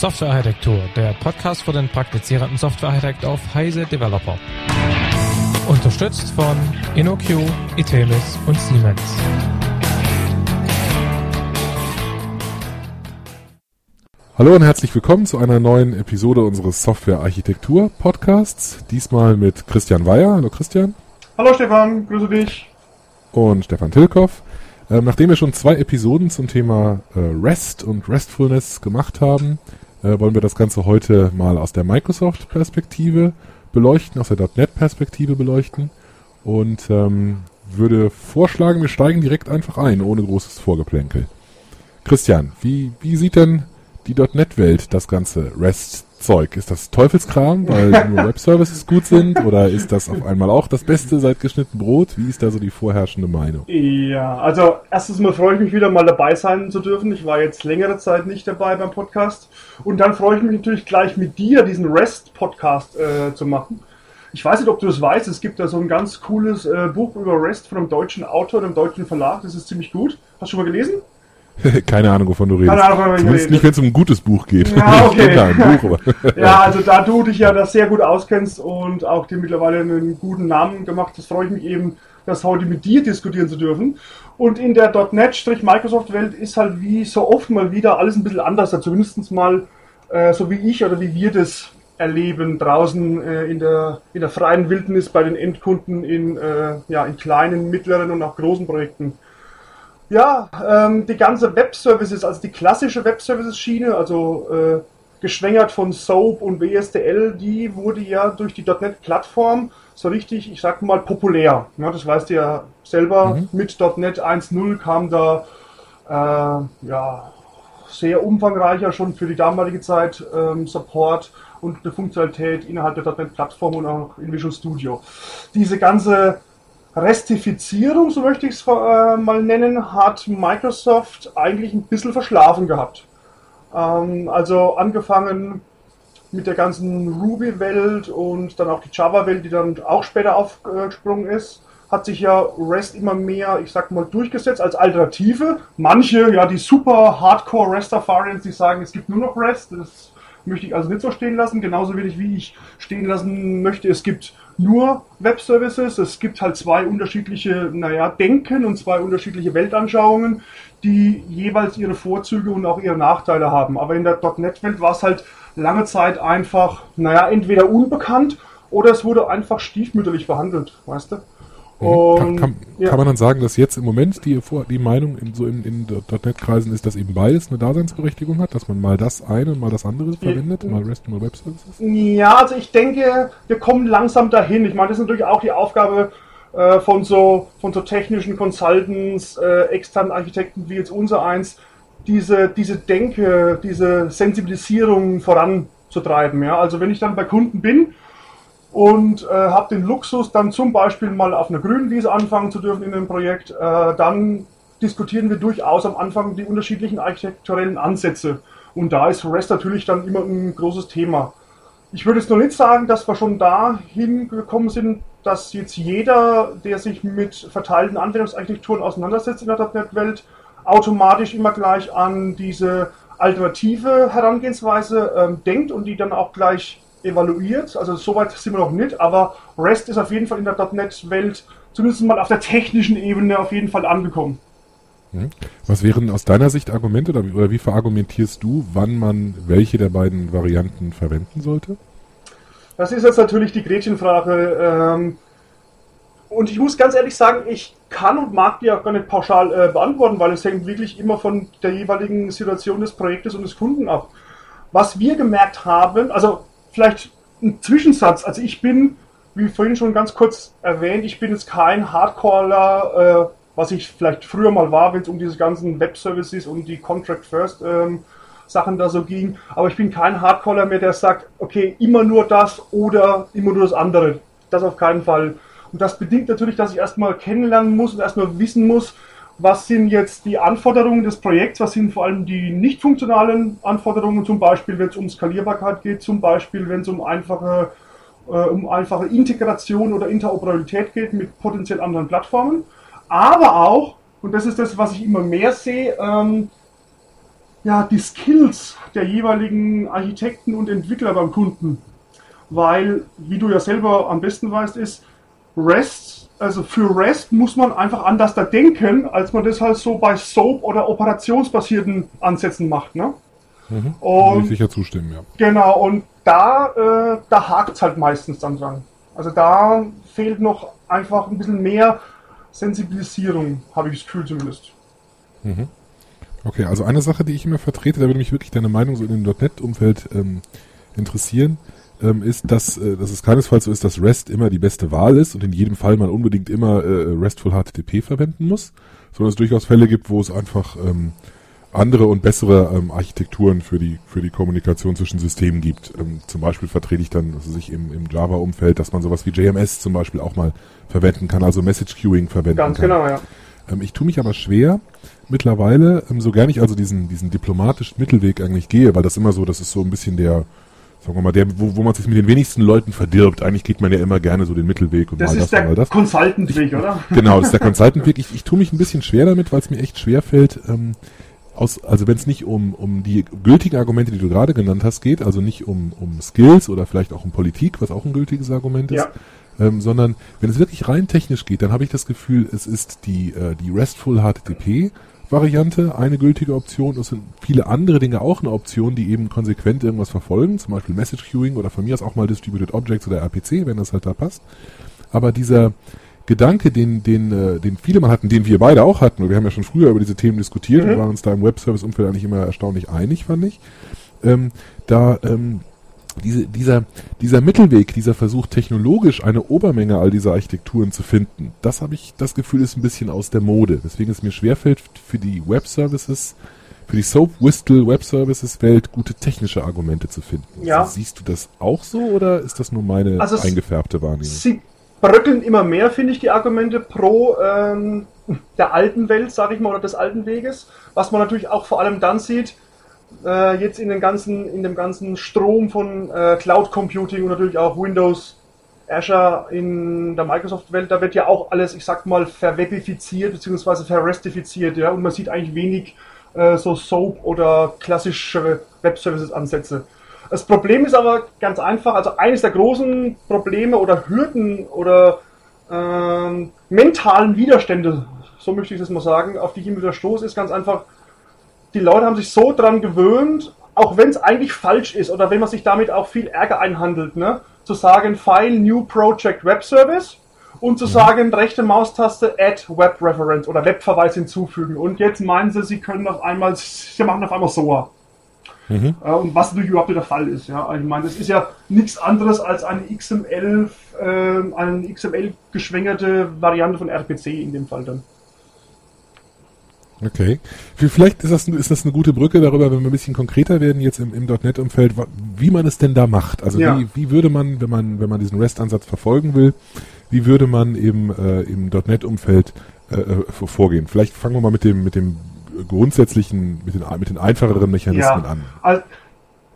Softwarearchitektur, der Podcast für den praktizierenden Softwarearchitekt auf Heise Developer. Unterstützt von InnoQ, Itemis und Siemens. Hallo und herzlich willkommen zu einer neuen Episode unseres Softwarearchitektur-Podcasts. Diesmal mit Christian Weyer. Hallo Christian. Hallo Stefan, grüße dich. Und Stefan Tilkoff. Ähm, nachdem wir schon zwei Episoden zum Thema äh, REST und RESTfulness gemacht haben, äh, wollen wir das Ganze heute mal aus der Microsoft-Perspektive beleuchten, aus der .NET-Perspektive beleuchten und ähm, würde vorschlagen, wir steigen direkt einfach ein, ohne großes Vorgeplänkel. Christian, wie, wie sieht denn die .NET-Welt das ganze REST-Zeug? Ist das Teufelskram, weil nur Web-Services gut sind? Oder ist das auf einmal auch das Beste seit geschnitten Brot? Wie ist da so die vorherrschende Meinung? Ja, also erstens mal freue ich mich wieder mal dabei sein zu dürfen. Ich war jetzt längere Zeit nicht dabei beim Podcast. Und dann freue ich mich natürlich gleich mit dir diesen REST-Podcast äh, zu machen. Ich weiß nicht, ob du das weißt, es gibt da so ein ganz cooles äh, Buch über REST von einem deutschen Autor, einem deutschen Verlag. Das ist ziemlich gut. Hast du schon mal gelesen? Keine Ahnung, wovon du redest. Keine Ahnung, wovon ich Zumindest rede. nicht, wenn es um ein gutes Buch geht. Ja, okay. Buch, Ja, also da du dich ja das sehr gut auskennst und auch dir mittlerweile einen guten Namen gemacht hast, freue ich mich eben, das heute mit dir diskutieren zu dürfen. Und in der .NET-Microsoft-Welt ist halt wie so oft mal wieder alles ein bisschen anders, also zumindest mal äh, so wie ich oder wie wir das erleben draußen äh, in, der, in der freien Wildnis bei den Endkunden in, äh, ja, in kleinen, mittleren und auch großen Projekten. Ja, ähm, die ganze Web-Services, also die klassische Web-Services-Schiene, also äh, geschwängert von SOAP und WSDL, die wurde ja durch die .NET-Plattform so richtig, ich sag mal, populär. Ja, das weißt du ja selber. Mit .NET 1.0 kam da äh, ja, sehr umfangreicher schon für die damalige Zeit ähm, Support und eine Funktionalität innerhalb der .NET-Plattform und auch in Visual Studio. Diese ganze Restifizierung, so möchte ich es äh, mal nennen, hat Microsoft eigentlich ein bisschen verschlafen gehabt. Ähm, also angefangen mit der ganzen Ruby-Welt und dann auch die Java-Welt, die dann auch später aufgesprungen ist, hat sich ja REST immer mehr, ich sag mal, durchgesetzt als Alternative. Manche, ja, die super Hardcore REST-Erfahrens, die sagen, es gibt nur noch REST, das möchte ich also nicht so stehen lassen, genauso wenig wie ich stehen lassen möchte, es gibt nur Web-Services, es gibt halt zwei unterschiedliche, naja, Denken und zwei unterschiedliche Weltanschauungen, die jeweils ihre Vorzüge und auch ihre Nachteile haben. Aber in der .NET-Welt war es halt lange Zeit einfach, naja, entweder unbekannt oder es wurde einfach stiefmütterlich behandelt, weißt du? Kann, kann, ja. kann man dann sagen, dass jetzt im Moment die, die Meinung in, so in, in .NET-Kreisen ist, dass eben beides eine Daseinsberechtigung hat, dass man mal das eine und mal das andere verwendet, mal REST und mal Web Services? Ja, also ich denke, wir kommen langsam dahin. Ich meine, das ist natürlich auch die Aufgabe äh, von so von so technischen Consultants, äh, externen Architekten wie jetzt unser eins, diese diese Denke, diese Sensibilisierung voranzutreiben. Ja, also wenn ich dann bei Kunden bin und äh, habe den Luxus, dann zum Beispiel mal auf einer grünen Wiese anfangen zu dürfen in einem Projekt, äh, dann diskutieren wir durchaus am Anfang die unterschiedlichen architekturellen Ansätze. Und da ist REST natürlich dann immer ein großes Thema. Ich würde jetzt noch nicht sagen, dass wir schon dahin gekommen sind, dass jetzt jeder, der sich mit verteilten Anwendungsarchitekturen auseinandersetzt in der .NET-Welt, automatisch immer gleich an diese alternative Herangehensweise ähm, denkt und die dann auch gleich evaluiert. Also soweit sind wir noch nicht, aber REST ist auf jeden Fall in der .NET-Welt zumindest mal auf der technischen Ebene auf jeden Fall angekommen. Hm? Was wären aus deiner Sicht Argumente oder wie, oder wie verargumentierst du, wann man welche der beiden Varianten verwenden sollte? Das ist jetzt natürlich die Gretchenfrage. Ähm, und ich muss ganz ehrlich sagen, ich kann und mag die auch gar nicht pauschal äh, beantworten, weil es hängt wirklich immer von der jeweiligen Situation des Projektes und des Kunden ab. Was wir gemerkt haben, also vielleicht ein Zwischensatz, also ich bin, wie vorhin schon ganz kurz erwähnt, ich bin jetzt kein Hardcaller, äh, was ich vielleicht früher mal war, wenn es um diese ganzen Web-Services und die Contract First ähm, Sachen da so ging. Aber ich bin kein Hardcaller mehr, der sagt, okay, immer nur das oder immer nur das andere. Das auf keinen Fall. Und das bedingt natürlich, dass ich erstmal kennenlernen muss und erstmal wissen muss, was sind jetzt die Anforderungen des Projekts, was sind vor allem die nicht funktionalen Anforderungen, zum Beispiel wenn es um Skalierbarkeit geht, zum Beispiel wenn es um einfache, äh, um einfache Integration oder Interoperabilität geht mit potenziell anderen Plattformen. Aber auch, und das ist das, was ich immer mehr sehe, ähm, ja, die Skills der jeweiligen Architekten und Entwickler beim Kunden. Weil, wie du ja selber am besten weißt, ist REST, also für REST muss man einfach anders da denken, als man das halt so bei SOAP oder operationsbasierten Ansätzen macht. Ne? Mhm. Und, ich sicher zustimmen, ja. Genau, und da, äh, da hakt es halt meistens dann dran. Also da fehlt noch einfach ein bisschen mehr Sensibilisierung, habe ich das Gefühl zumindest. Mhm. Okay, also eine Sache, die ich immer vertrete, da würde mich wirklich deine Meinung so in dem .NET-Umfeld ähm, interessieren, ähm, ist, dass, äh, dass es keinesfalls so ist, dass REST immer die beste Wahl ist und in jedem Fall man unbedingt immer äh, RESTful HTTP verwenden muss, sondern es durchaus Fälle gibt, wo es einfach ähm, andere und bessere ähm, Architekturen für die für die Kommunikation zwischen Systemen gibt. Ähm, zum Beispiel vertrete ich dann also sich im, im Java-Umfeld, dass man sowas wie JMS zum Beispiel auch mal verwenden kann, also Message Queuing verwenden Ganz kann. genau, ja. Ähm, ich tue mich aber schwer mittlerweile, ähm, so gern ich also diesen diesen diplomatischen Mittelweg eigentlich gehe, weil das immer so, das ist so ein bisschen der sagen wir mal, der, wo, wo man sich mit den wenigsten Leuten verdirbt. Eigentlich geht man ja immer gerne so den Mittelweg und das mal ist das, der das. Consultant-Weg, oder? Genau, das ist der Consultant-Weg. Ich, ich tue mich ein bisschen schwer damit, weil es mir echt schwer fällt, ähm, aus, also wenn es nicht um, um die gültigen Argumente, die du gerade genannt hast, geht, also nicht um, um Skills oder vielleicht auch um Politik, was auch ein gültiges Argument ist, ja. ähm, sondern wenn es wirklich rein technisch geht, dann habe ich das Gefühl, es ist die, äh, die RESTful HTTP Variante eine gültige Option. Es sind viele andere Dinge auch eine Option, die eben konsequent irgendwas verfolgen, zum Beispiel Message Queuing oder von mir aus auch mal Distributed Objects oder RPC, wenn das halt da passt. Aber dieser, Gedanke, den, den, äh, den viele mal hatten, den wir beide auch hatten, wir haben ja schon früher über diese Themen diskutiert mhm. und waren uns da im Webservice-Umfeld eigentlich immer erstaunlich einig, fand ich. Ähm, da ähm, diese, dieser, dieser Mittelweg, dieser Versuch, technologisch eine Obermenge all dieser Architekturen zu finden, das habe ich das Gefühl, ist ein bisschen aus der Mode. Deswegen es mir schwerfällt, für die Web-Services, für die Soap Whistle Web Services Welt gute technische Argumente zu finden. Ja. Also, siehst du das auch so oder ist das nur meine also eingefärbte Wahrnehmung? Sie bröckeln immer mehr, finde ich, die Argumente pro ähm, der alten Welt, sage ich mal, oder des alten Weges. Was man natürlich auch vor allem dann sieht, äh, jetzt in, den ganzen, in dem ganzen Strom von äh, Cloud Computing und natürlich auch Windows, Azure in der Microsoft-Welt, da wird ja auch alles, ich sag mal, verwebifiziert bzw. verrestifiziert, ja, und man sieht eigentlich wenig äh, so Soap oder klassische Web-Services-Ansätze. Das Problem ist aber ganz einfach, also eines der großen Probleme oder Hürden oder ähm, mentalen Widerstände, so möchte ich das mal sagen, auf die ich immer wieder stoße, ist ganz einfach, die Leute haben sich so dran gewöhnt, auch wenn es eigentlich falsch ist oder wenn man sich damit auch viel Ärger einhandelt, ne, zu sagen File New Project Web Service und zu mhm. sagen rechte Maustaste Add Web Reference oder Webverweis hinzufügen. Und jetzt meinen sie, sie können auf einmal, sie machen auf einmal SOA. Mhm. Und was natürlich überhaupt der Fall ist. Ja? Ich meine, das ist ja nichts anderes als eine XML, äh, eine XML geschwängerte Variante von RPC in dem Fall dann. Okay. Vielleicht ist das, ist das eine gute Brücke darüber, wenn wir ein bisschen konkreter werden jetzt im, im .NET-Umfeld, wie man es denn da macht. Also ja. wie, wie würde man, wenn man, wenn man diesen REST-Ansatz verfolgen will, wie würde man eben äh, im .NET-Umfeld äh, äh vorgehen? Vielleicht fangen wir mal mit dem, mit dem grundsätzlichen, mit den, mit den einfacheren Mechanismen ja, an. Also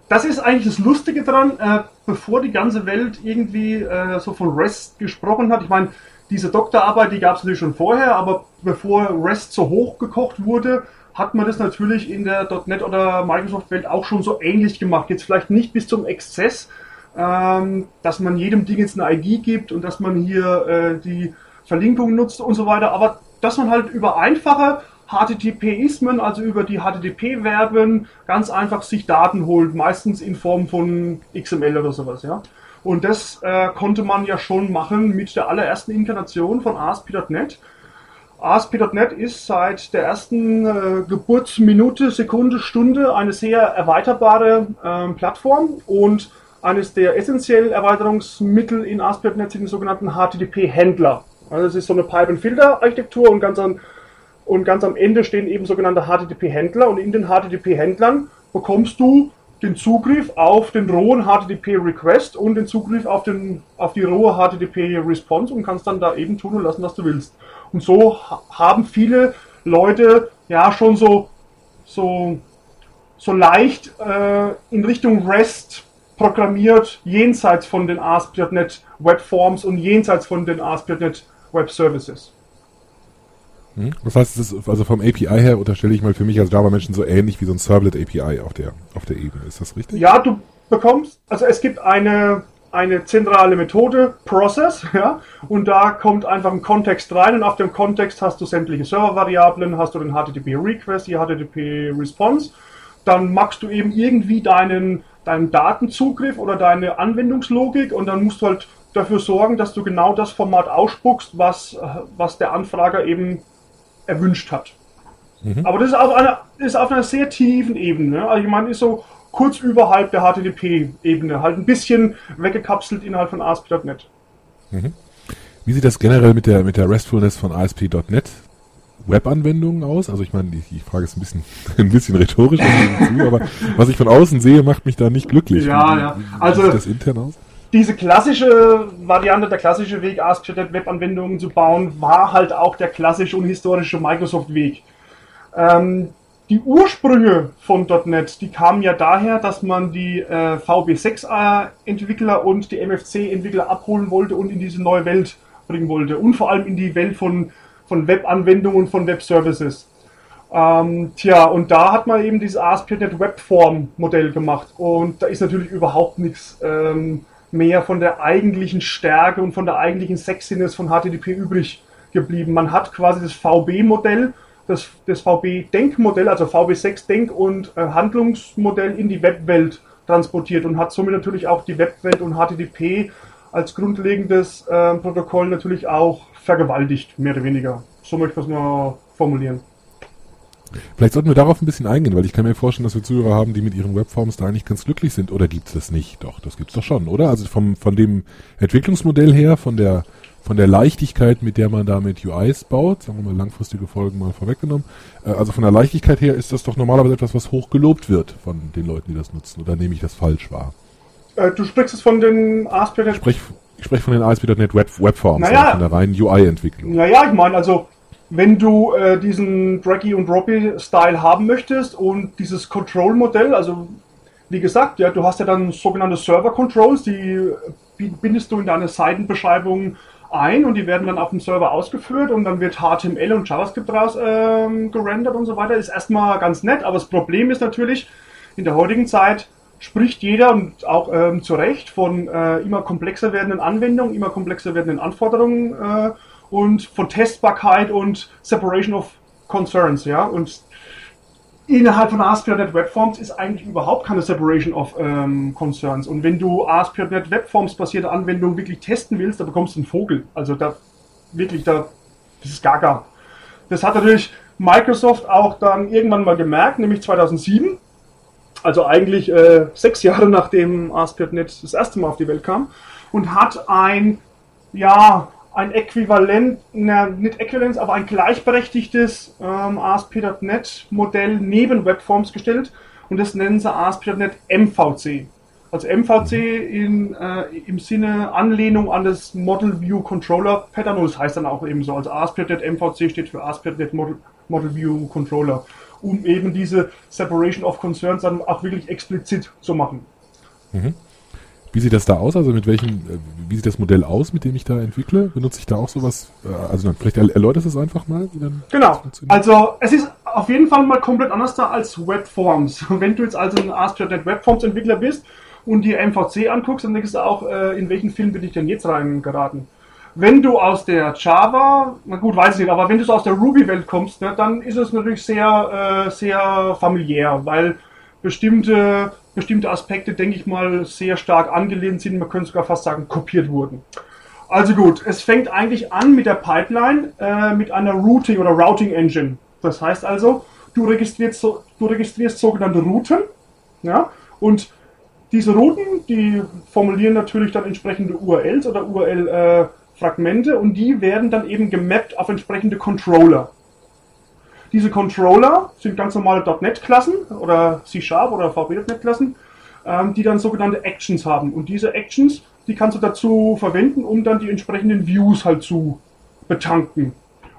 das ist eigentlich das Lustige dran, äh, bevor die ganze Welt irgendwie äh, so von REST gesprochen hat. Ich meine, diese Doktorarbeit, die gab es natürlich schon vorher, aber bevor REST so hochgekocht wurde, hat man das natürlich in der .NET oder Microsoft-Welt auch schon so ähnlich gemacht. Jetzt vielleicht nicht bis zum Exzess, ähm, dass man jedem Ding jetzt eine ID gibt und dass man hier äh, die Verlinkung nutzt und so weiter, aber dass man halt über einfache HTTP-Ismen, also über die HTTP-Verben, ganz einfach sich Daten holt, meistens in Form von XML oder sowas, ja. Und das äh, konnte man ja schon machen mit der allerersten Inkarnation von ASP.NET. ASP.NET ist seit der ersten äh, Geburtsminute, Sekunde, Stunde eine sehr erweiterbare äh, Plattform und eines der essentiellen Erweiterungsmittel in ASP.NET sind die sogenannten HTTP-Händler. Also es ist so eine Pipe-and-Filter-Architektur und und ganz am Ende stehen eben sogenannte HTTP-Händler und in den HTTP-Händlern bekommst du den Zugriff auf den rohen HTTP-Request und den Zugriff auf, den, auf die rohe HTTP-Response und kannst dann da eben tun und lassen, was du willst. Und so haben viele Leute ja schon so, so, so leicht äh, in Richtung REST programmiert, jenseits von den ASP.NET Web Forms und jenseits von den ASP.NET Web Services. Hm? Das heißt, es ist also vom API her unterstelle ich mal für mich als Java-Menschen so ähnlich wie so ein Servlet API auf der, auf der Ebene. Ist das richtig? Ja, du bekommst, also es gibt eine, eine zentrale Methode, Process, ja, und da kommt einfach ein Kontext rein und auf dem Kontext hast du sämtliche Server-Variablen, hast du den HTTP-Request, die HTTP-Response, dann machst du eben irgendwie deinen, deinen Datenzugriff oder deine Anwendungslogik und dann musst du halt dafür sorgen, dass du genau das Format ausspuckst, was, was der Anfrager eben erwünscht hat. Mhm. Aber das ist auf, einer, ist auf einer sehr tiefen Ebene. Also ich meine, ist so kurz überhalb der HTTP-Ebene, halt ein bisschen weggekapselt innerhalb von ASP.NET. Mhm. Wie sieht das generell mit der, mit der Restfulness von ASP.NET Webanwendungen aus? Also ich meine, die, die Frage ist ein bisschen, ein bisschen rhetorisch, aber was ich von außen sehe, macht mich da nicht glücklich. Ja, wie, ja. Also, wie sieht das intern aus? Diese klassische Variante, der klassische Weg, ASP.NET Webanwendungen zu bauen, war halt auch der klassische und historische Microsoft-Weg. Ähm, die Ursprünge von .NET, die kamen ja daher, dass man die äh, VB6-Entwickler und die MFC-Entwickler abholen wollte und in diese neue Welt bringen wollte. Und vor allem in die Welt von, von Webanwendungen, von Web-Services. Ähm, tja, und da hat man eben dieses ASP.NET Webform-Modell gemacht. Und da ist natürlich überhaupt nichts ähm, mehr von der eigentlichen Stärke und von der eigentlichen Sexiness von HTTP übrig geblieben. Man hat quasi das VB-Modell, das, das VB-Denkmodell, also VB6-Denk- und äh, Handlungsmodell in die Webwelt transportiert und hat somit natürlich auch die Webwelt und HTTP als grundlegendes äh, Protokoll natürlich auch vergewaltigt, mehr oder weniger. So möchte ich es mal formulieren. Vielleicht sollten wir darauf ein bisschen eingehen, weil ich kann mir vorstellen, dass wir Zuhörer haben, die mit ihren Webforms da eigentlich ganz glücklich sind. Oder gibt es das nicht? Doch, das gibt es doch schon, oder? Also vom, von dem Entwicklungsmodell her, von der, von der Leichtigkeit, mit der man da mit UIs baut, sagen wir mal langfristige Folgen mal vorweggenommen, äh, also von der Leichtigkeit her ist das doch normalerweise etwas, was hoch gelobt wird von den Leuten, die das nutzen. Oder nehme ich das falsch wahr? Äh, du sprichst es von den ASP.NET... Ich spreche sprech von den ASP.NET Web, Webforms, naja, also von der reinen UI-Entwicklung. Naja, ich meine, also wenn du äh, diesen Draggy und Droppy Style haben möchtest und dieses Control Modell, also wie gesagt, ja, du hast ja dann sogenannte Server Controls, die bindest du in deine Seitenbeschreibung ein und die werden dann auf dem Server ausgeführt und dann wird HTML und JavaScript raus ähm, gerendert und so weiter. Ist erstmal ganz nett, aber das Problem ist natürlich, in der heutigen Zeit spricht jeder und auch ähm, zu Recht von äh, immer komplexer werdenden Anwendungen, immer komplexer werdenden Anforderungen äh, und von Testbarkeit und Separation of Concerns, ja. Und innerhalb von ASP.NET Webforms ist eigentlich überhaupt keine Separation of ähm, Concerns. Und wenn du ASP.NET Webforms basierte Anwendungen wirklich testen willst, da bekommst du einen Vogel. Also da wirklich, da das ist gaga. Das hat natürlich Microsoft auch dann irgendwann mal gemerkt, nämlich 2007. Also eigentlich äh, sechs Jahre nachdem ASP.NET das erste Mal auf die Welt kam und hat ein ja ein Äquivalent, na, nicht Äquivalenz, aber ein gleichberechtigtes ähm, ASP.NET Modell neben Webforms gestellt und das nennen sie ASP.NET MVC. Also MVC in, äh, im Sinne Anlehnung an das Model View Controller Pattern und das heißt dann auch eben so. Also ASP.NET MVC steht für ASP.NET Model, Model View Controller, um eben diese Separation of Concerns dann auch wirklich explizit zu machen. Mhm. Wie sieht das da aus? Also mit welchem, äh, wie sieht das Modell aus, mit dem ich da entwickle? Benutze ich da auch sowas? Äh, also dann, vielleicht erläutert es einfach mal. genau. Also es ist auf jeden Fall mal komplett anders da als Webforms. Wenn du jetzt also ein ASP.NET Webforms Entwickler bist und dir MVC anguckst, dann denkst du auch, äh, in welchen Film bin ich denn jetzt reingeraten? Wenn du aus der Java, na gut, weiß ich nicht, aber wenn du so aus der Ruby-Welt kommst, ne, dann ist es natürlich sehr, sehr familiär, weil bestimmte bestimmte Aspekte, denke ich mal, sehr stark angelehnt sind, man könnte sogar fast sagen, kopiert wurden. Also gut, es fängt eigentlich an mit der Pipeline, äh, mit einer Routing oder Routing Engine. Das heißt also, du registrierst, so, du registrierst sogenannte Routen, ja, und diese Routen, die formulieren natürlich dann entsprechende URLs oder URL-Fragmente äh, und die werden dann eben gemappt auf entsprechende Controller. Diese Controller sind ganz normale .NET-Klassen oder C-Sharp oder VB.NET-Klassen, ähm, die dann sogenannte Actions haben. Und diese Actions, die kannst du dazu verwenden, um dann die entsprechenden Views halt zu betanken.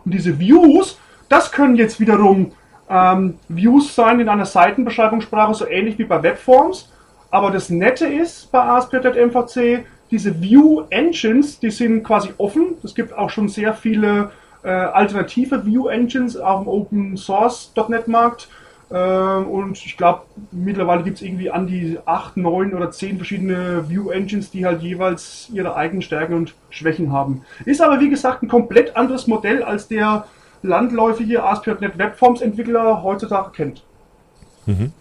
Und diese Views, das können jetzt wiederum ähm, Views sein in einer Seitenbeschreibungssprache, so ähnlich wie bei Webforms. Aber das Nette ist bei ASP.NET MVC, diese View Engines, die sind quasi offen. Es gibt auch schon sehr viele äh, alternative View Engines auf dem Open Source .NET Markt. Äh, und ich glaube, mittlerweile gibt es irgendwie an die 8, 9 oder 10 verschiedene View Engines, die halt jeweils ihre eigenen Stärken und Schwächen haben. Ist aber wie gesagt ein komplett anderes Modell als der landläufige ASP.NET Webforms Entwickler heutzutage kennt. Mhm.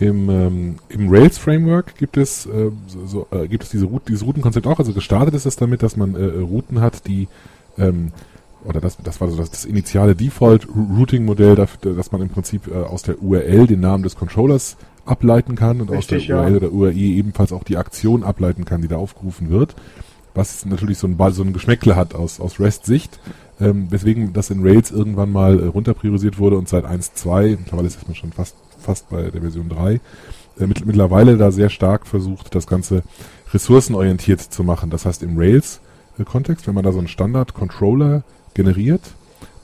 Im, ähm, im Rails Framework gibt es, äh, so, äh, gibt es diese Route, dieses Routenkonzept auch. Also gestartet ist es damit, dass man äh, Routen hat, die ähm, oder das, das war so das, das initiale Default-Routing-Modell, dass man im Prinzip äh, aus der URL den Namen des Controllers ableiten kann und Richtig, aus der ja. URL oder URI ebenfalls auch die Aktion ableiten kann, die da aufgerufen wird. Was natürlich so ein, so ein Geschmäckle hat aus, aus REST-Sicht, ähm, weswegen das in Rails irgendwann mal äh, runterpriorisiert wurde und seit 1.2, mittlerweile ist man schon fast, fast bei der Version 3, äh, mit, mittlerweile da sehr stark versucht, das Ganze ressourcenorientiert zu machen. Das heißt, im Rails-Kontext, wenn man da so einen Standard-Controller generiert,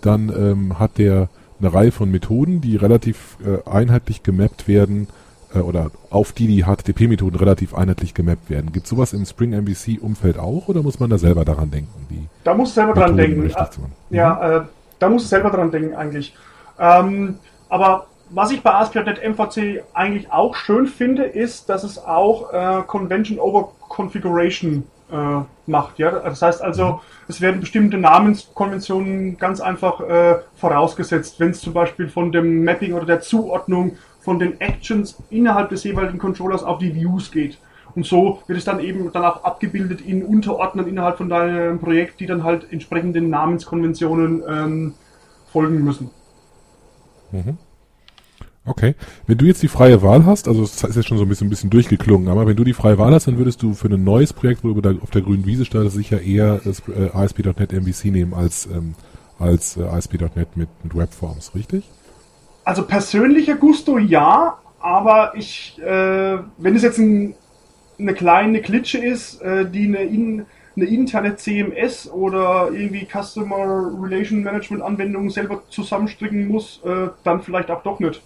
dann ähm, hat der eine Reihe von Methoden, die relativ äh, einheitlich gemappt werden äh, oder auf die die HTTP-Methoden relativ einheitlich gemappt werden. Gibt es sowas im Spring MVC-Umfeld auch oder muss man da selber daran denken? Die da muss selber Methoden dran denken. Ah, ja, mhm. äh, da muss selber dran denken eigentlich. Ähm, aber was ich bei ASP.NET MVC eigentlich auch schön finde, ist, dass es auch äh, Convention over Configuration äh, macht. Ja? Das heißt also, es werden bestimmte Namenskonventionen ganz einfach äh, vorausgesetzt, wenn es zum Beispiel von dem Mapping oder der Zuordnung von den Actions innerhalb des jeweiligen Controllers auf die Views geht. Und so wird es dann eben dann auch abgebildet in Unterordnern innerhalb von deinem Projekt, die dann halt entsprechenden Namenskonventionen ähm, folgen müssen. Mhm. Okay. Wenn du jetzt die freie Wahl hast, also es ist jetzt schon so ein bisschen, ein bisschen durchgeklungen, aber wenn du die freie Wahl hast, dann würdest du für ein neues Projekt, wo du da auf der grünen Wiese startest, sicher eher das äh, ASP.NET MVC nehmen als, ähm, als äh, ASP.NET mit, mit Webforms, richtig? Also persönlicher Gusto ja, aber ich, äh, wenn es jetzt ein, eine kleine Klitsche ist, äh, die eine, in, eine interne CMS oder irgendwie Customer Relation Management Anwendung selber zusammenstricken muss, äh, dann vielleicht auch doch nicht.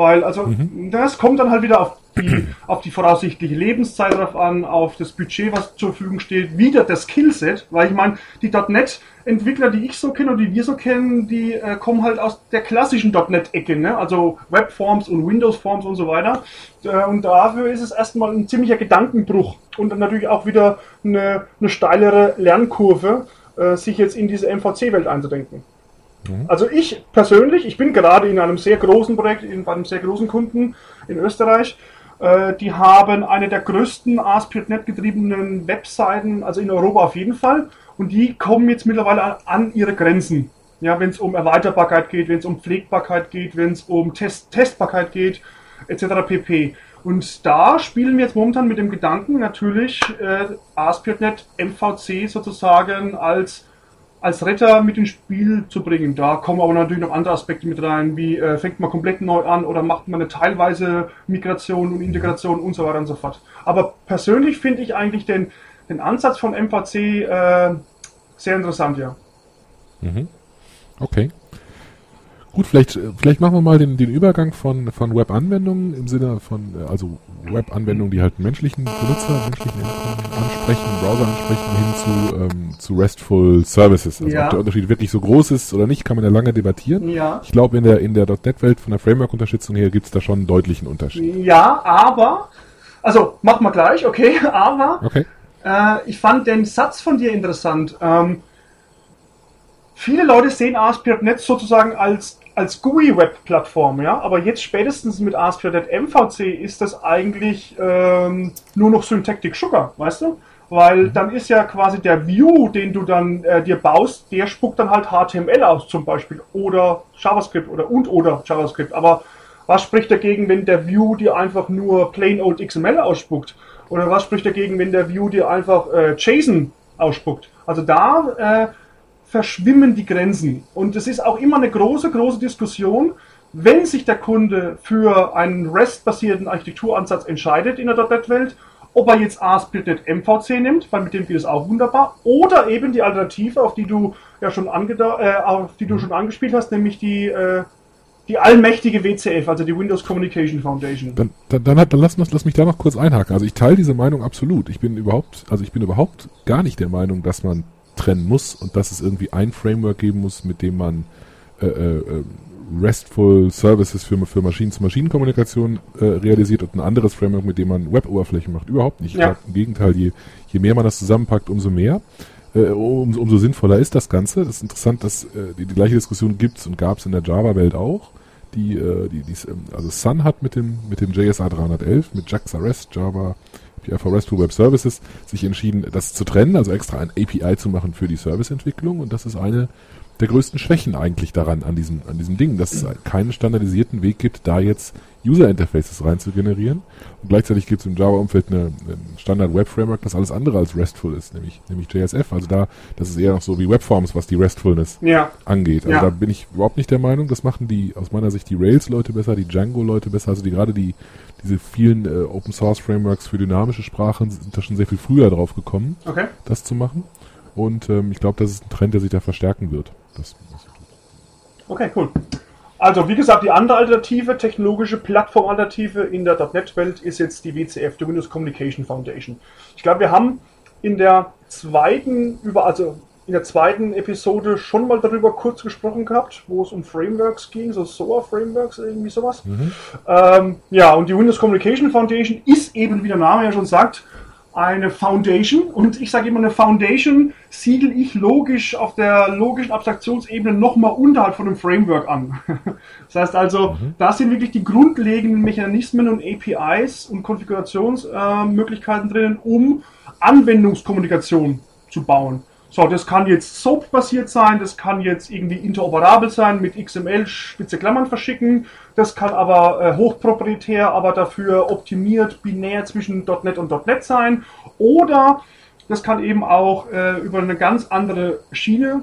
Weil, also, mhm. das kommt dann halt wieder auf die, auf die voraussichtliche Lebenszeit drauf an, auf das Budget, was zur Verfügung steht, wieder das Skillset, weil ich meine, die .NET-Entwickler, die ich so kenne und die wir so kennen, die äh, kommen halt aus der klassischen .NET-Ecke, ne? also Webforms und Windows-Forms und so weiter. Äh, und dafür ist es erstmal ein ziemlicher Gedankenbruch und dann natürlich auch wieder eine, eine steilere Lernkurve, äh, sich jetzt in diese MVC-Welt einzudenken. Also ich persönlich, ich bin gerade in einem sehr großen Projekt, in, bei einem sehr großen Kunden in Österreich. Äh, die haben eine der größten ASP.NET getriebenen Webseiten, also in Europa auf jeden Fall. Und die kommen jetzt mittlerweile an, an ihre Grenzen. Ja, wenn es um Erweiterbarkeit geht, wenn es um Pflegbarkeit geht, wenn es um Test Testbarkeit geht, etc. pp. Und da spielen wir jetzt momentan mit dem Gedanken, natürlich äh, ASP.NET MVC sozusagen als als Retter mit ins Spiel zu bringen. Da kommen aber natürlich noch andere Aspekte mit rein, wie äh, fängt man komplett neu an oder macht man eine teilweise Migration und Integration und so weiter und so fort. Aber persönlich finde ich eigentlich den, den Ansatz von MVC äh, sehr interessant, ja. Mhm. Okay. Gut, vielleicht, vielleicht machen wir mal den, den Übergang von, von Web-Anwendungen im Sinne von, äh, also Web-Anwendungen, die halt menschlichen Benutzer, menschlichen Endkunden ansprechen, Browser ansprechen, hin zu, ähm, zu RESTful Services. Also ja. ob der Unterschied wirklich so groß ist oder nicht, kann man ja lange debattieren. Ja. Ich glaube, in der, in der .NET-Welt von der Framework-Unterstützung her gibt es da schon einen deutlichen Unterschied. Ja, aber, also machen wir gleich, okay, aber okay. Äh, ich fand den Satz von dir interessant. Ähm, viele Leute sehen ASP.NET sozusagen als als GUI-Web-Plattform, ja, aber jetzt spätestens mit ASP.NET MVC ist das eigentlich ähm, nur noch Syntactic Sugar, weißt du? Weil mhm. dann ist ja quasi der View, den du dann äh, dir baust, der spuckt dann halt HTML aus zum Beispiel oder JavaScript oder und oder JavaScript. Aber was spricht dagegen, wenn der View dir einfach nur plain old XML ausspuckt? Oder was spricht dagegen, wenn der View dir einfach äh, JSON ausspuckt? Also da äh, verschwimmen die Grenzen. Und es ist auch immer eine große, große Diskussion, wenn sich der Kunde für einen REST-basierten Architekturansatz entscheidet in der .NET-Welt, ob er jetzt ASP.NET MVC nimmt, weil mit dem geht es auch wunderbar, oder eben die Alternative, auf die du ja schon, äh, auf die du schon angespielt hast, nämlich die, äh, die allmächtige WCF, also die Windows Communication Foundation. Dann, dann, dann, dann lass, lass mich da noch kurz einhaken. Also ich teile diese Meinung absolut. Ich bin überhaupt, also ich bin überhaupt gar nicht der Meinung, dass man trennen muss und dass es irgendwie ein Framework geben muss, mit dem man äh, äh, RESTful Services für, für Maschinen-zu-Maschinen-Kommunikation äh, realisiert und ein anderes Framework, mit dem man Web-Oberflächen macht. Überhaupt nicht. Ja. Im Gegenteil, je, je mehr man das zusammenpackt, umso mehr. Äh, umso, umso sinnvoller ist das Ganze. Das ist interessant, dass äh, die, die gleiche Diskussion gibt's und gab's in der Java-Welt auch. Die, äh, die, die, also Sun hat mit dem, mit dem JSA 311, mit JAX REST, Java, für RESTful Web Services, sich entschieden, das zu trennen, also extra ein API zu machen für die Serviceentwicklung. Und das ist eine der größten Schwächen eigentlich daran, an diesem, an diesem Ding, dass es keinen standardisierten Weg gibt, da jetzt User Interfaces rein zu generieren. Und gleichzeitig gibt es im Java-Umfeld eine, ein Standard Web Framework, das alles andere als RESTful ist, nämlich, nämlich JSF. Also da, das ist eher noch so wie Webforms, was die RESTfulness ja. angeht. Also ja. da bin ich überhaupt nicht der Meinung, das machen die, aus meiner Sicht, die Rails-Leute besser, die Django-Leute besser, also die gerade die, diese vielen äh, Open Source Frameworks für dynamische Sprachen sind da schon sehr viel früher drauf gekommen, okay. das zu machen. Und ähm, ich glaube, das ist ein Trend, der sich da verstärken wird. Das, das okay, cool. Also, wie gesagt, die andere Alternative, technologische Plattformalternative in der .NET-Welt ist jetzt die WCF, die Windows Communication Foundation. Ich glaube, wir haben in der zweiten, über, also in der zweiten Episode schon mal darüber kurz gesprochen gehabt, wo es um Frameworks ging, so SOA Frameworks, irgendwie sowas. Mhm. Ähm, ja, und die Windows Communication Foundation ist eben, wie der Name ja schon sagt, eine Foundation und ich sage immer, eine Foundation siedel ich logisch auf der logischen Abstraktionsebene nochmal unterhalb von einem Framework an. das heißt also, mhm. da sind wirklich die grundlegenden Mechanismen und APIs und Konfigurationsmöglichkeiten äh, drinnen, um Anwendungskommunikation zu bauen. So, das kann jetzt SOAP-basiert sein, das kann jetzt irgendwie interoperabel sein, mit XML spitze Klammern verschicken, das kann aber äh, hochproprietär, aber dafür optimiert binär zwischen .NET und .NET sein. Oder das kann eben auch äh, über eine ganz andere Schiene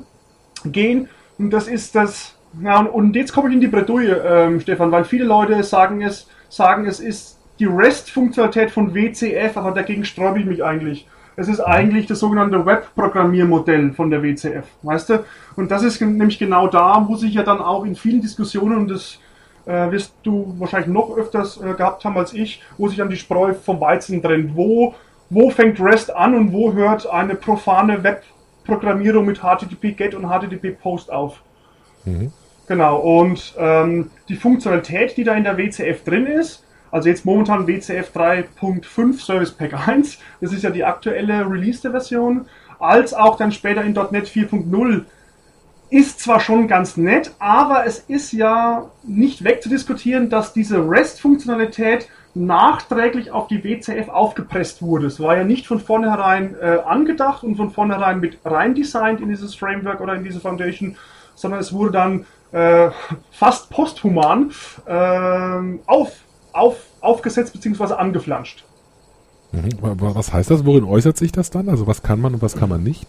gehen. Und das ist das, ja, und jetzt komme ich in die Bredouille, ähm, Stefan, weil viele Leute sagen es, sagen es ist die REST-Funktionalität von WCF, aber dagegen sträube ich mich eigentlich. Es ist eigentlich das sogenannte Web-Programmiermodell von der WCF, weißt du? Und das ist nämlich genau da, wo sich ja dann auch in vielen Diskussionen, und das äh, wirst du wahrscheinlich noch öfters äh, gehabt haben als ich, wo sich dann die Spreu vom Weizen trennt. Wo, wo fängt REST an und wo hört eine profane Web-Programmierung mit HTTP-GET und HTTP-POST auf? Mhm. Genau, und ähm, die Funktionalität, die da in der WCF drin ist, also jetzt momentan WCF 3.5 Service Pack 1, das ist ja die aktuelle released Version, als auch dann später in .NET 4.0 ist zwar schon ganz nett, aber es ist ja nicht wegzudiskutieren, dass diese REST-Funktionalität nachträglich auf die WCF aufgepresst wurde. Es war ja nicht von vornherein äh, angedacht und von vornherein mit rein designt in dieses Framework oder in diese Foundation, sondern es wurde dann äh, fast posthuman äh, auf auf, aufgesetzt bzw. angeflanscht. Mhm. Was heißt das? Worin äußert sich das dann? Also was kann man und was kann man nicht?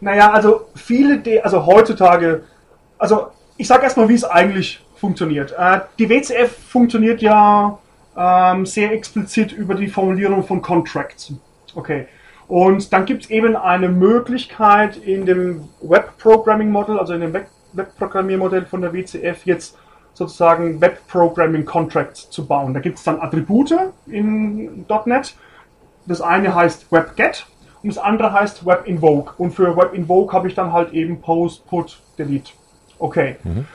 Naja, also viele, De also heutzutage, also ich sage erstmal, wie es eigentlich funktioniert. Äh, die WCF funktioniert ja ähm, sehr explizit über die Formulierung von Contracts. Okay. Und dann gibt es eben eine Möglichkeit in dem Web Programming Model, also in dem Web Webprogrammiermodell von der WCF jetzt sozusagen Web Programming Contracts zu bauen. Da gibt es dann Attribute in .NET. Das eine heißt WebGet und das andere heißt WebInvoke. Und für WebInvoke habe ich dann halt eben Post, Put, Delete. Okay. Mhm.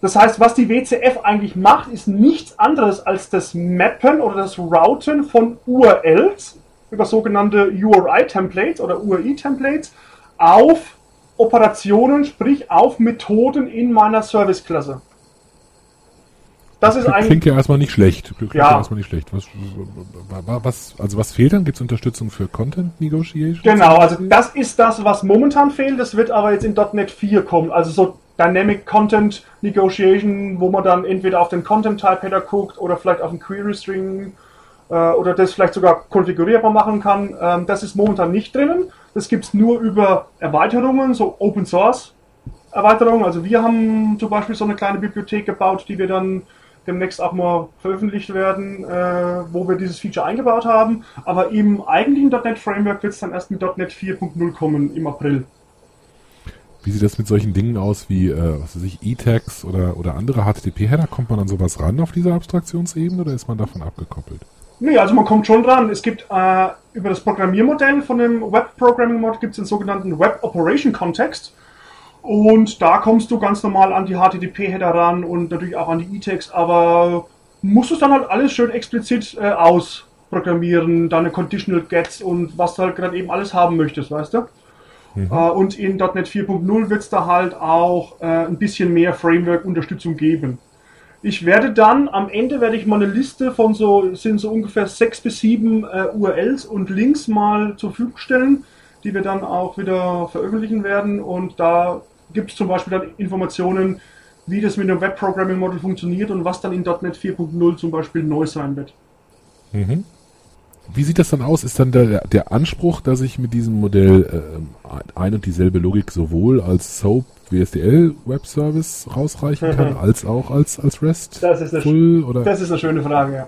Das heißt, was die WCF eigentlich macht, ist nichts anderes als das Mappen oder das Routen von URLs über sogenannte URI-Templates oder URI-Templates auf Operationen, sprich auf Methoden in meiner Service-Klasse. Das ist eigentlich. Klingt ja erstmal nicht schlecht. Klingt ja. erstmal nicht schlecht. Was, was, also was fehlt dann? Gibt es Unterstützung für Content Negotiation? Genau, also das ist das, was momentan fehlt. Das wird aber jetzt in .NET 4 kommen. Also so Dynamic Content Negotiation, wo man dann entweder auf den Content Type Header guckt oder vielleicht auf den Query String äh, oder das vielleicht sogar konfigurierbar machen kann. Ähm, das ist momentan nicht drinnen. Das gibt es nur über Erweiterungen, so Open Source Erweiterungen. Also wir haben zum Beispiel so eine kleine Bibliothek gebaut, die wir dann demnächst auch mal veröffentlicht werden, äh, wo wir dieses Feature eingebaut haben. Aber im eigentlichen .NET Framework wird es dann erst mit .NET 4.0 kommen im April. Wie sieht das mit solchen Dingen aus wie, äh, was weiß ich, E-Tags oder, oder andere HTTP-Header? Kommt man an sowas ran auf dieser Abstraktionsebene oder ist man davon abgekoppelt? Nee, also man kommt schon dran. Es gibt äh, über das Programmiermodell von dem Web Programming Mod gibt es den sogenannten Web Operation Context. Und da kommst du ganz normal an die HTTP-Header ran und natürlich auch an die E-Text, aber musst es dann halt alles schön explizit äh, ausprogrammieren, deine Conditional Gets und was du halt gerade eben alles haben möchtest, weißt du? Mhm. Äh, und in .NET 4.0 wird es da halt auch äh, ein bisschen mehr Framework-Unterstützung geben. Ich werde dann, am Ende werde ich mal eine Liste von so, sind so ungefähr sechs bis sieben äh, URLs und Links mal zur Verfügung stellen, die wir dann auch wieder veröffentlichen werden. Und da gibt es zum Beispiel dann Informationen, wie das mit dem Web Programming Model funktioniert und was dann in .NET 4.0 zum Beispiel neu sein wird. Mhm. Wie sieht das dann aus? Ist dann der, der Anspruch, dass ich mit diesem Modell äh, ein und dieselbe Logik sowohl als SOAP WSDL Web Service rausreichen kann, mhm. als auch als, als REST? Das ist, eine, Full, oder? das ist eine schöne Frage, ja.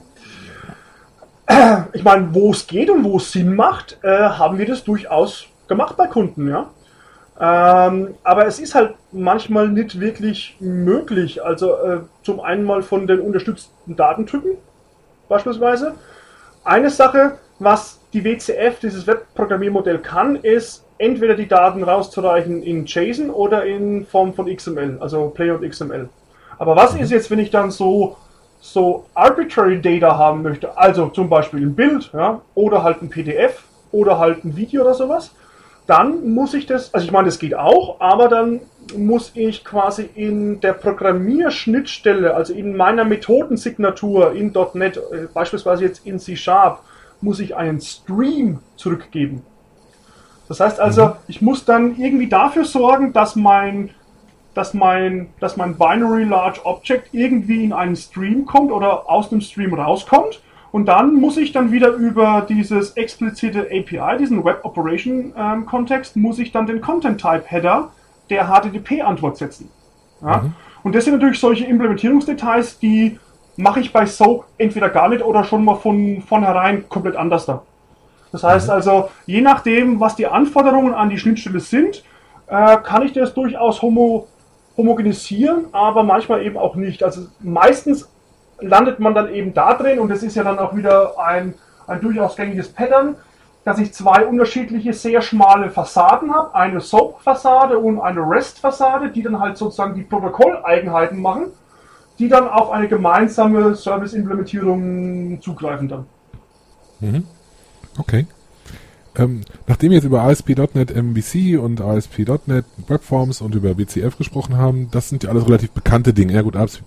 Ich meine, wo es geht und wo es Sinn macht, äh, haben wir das durchaus gemacht bei Kunden, ja. Ähm, aber es ist halt manchmal nicht wirklich möglich. Also äh, zum einen mal von den unterstützten Datentypen beispielsweise. Eine Sache, was die WCF, dieses Webprogrammiermodell kann, ist entweder die Daten rauszureichen in JSON oder in Form von XML, also Play.xml. Aber was ist jetzt, wenn ich dann so so arbitrary Data haben möchte, also zum Beispiel ein Bild, ja, oder halt ein PDF oder halt ein Video oder sowas, dann muss ich das, also ich meine, das geht auch, aber dann muss ich quasi in der Programmierschnittstelle, also in meiner Methodensignatur in .NET, äh, beispielsweise jetzt in C Sharp, muss ich einen Stream zurückgeben. Das heißt also, mhm. ich muss dann irgendwie dafür sorgen, dass mein, dass mein, dass mein Binary Large Object irgendwie in einen Stream kommt oder aus dem Stream rauskommt und dann muss ich dann wieder über dieses explizite API, diesen Web Operation ähm, Kontext, muss ich dann den Content Type Header der HTTP-Antwort setzen. Ja? Mhm. Und das sind natürlich solche Implementierungsdetails, die mache ich bei Soap entweder gar nicht oder schon mal von vornherein komplett anders da. Das heißt mhm. also, je nachdem, was die Anforderungen an die Schnittstelle sind, äh, kann ich das durchaus homo homogenisieren, aber manchmal eben auch nicht. Also meistens landet man dann eben da drin und das ist ja dann auch wieder ein, ein durchaus gängiges Pattern, dass ich zwei unterschiedliche sehr schmale Fassaden habe, eine SOAP-Fassade und eine REST-Fassade, die dann halt sozusagen die Protokolleigenheiten machen, die dann auf eine gemeinsame Service-Implementierung zugreifen dann. Mhm. Okay. Ähm, nachdem wir jetzt über ASP.NET MVC und ASP.NET Webforms und über WCF gesprochen haben, das sind ja alles relativ bekannte Dinge. Ja gut, ASP,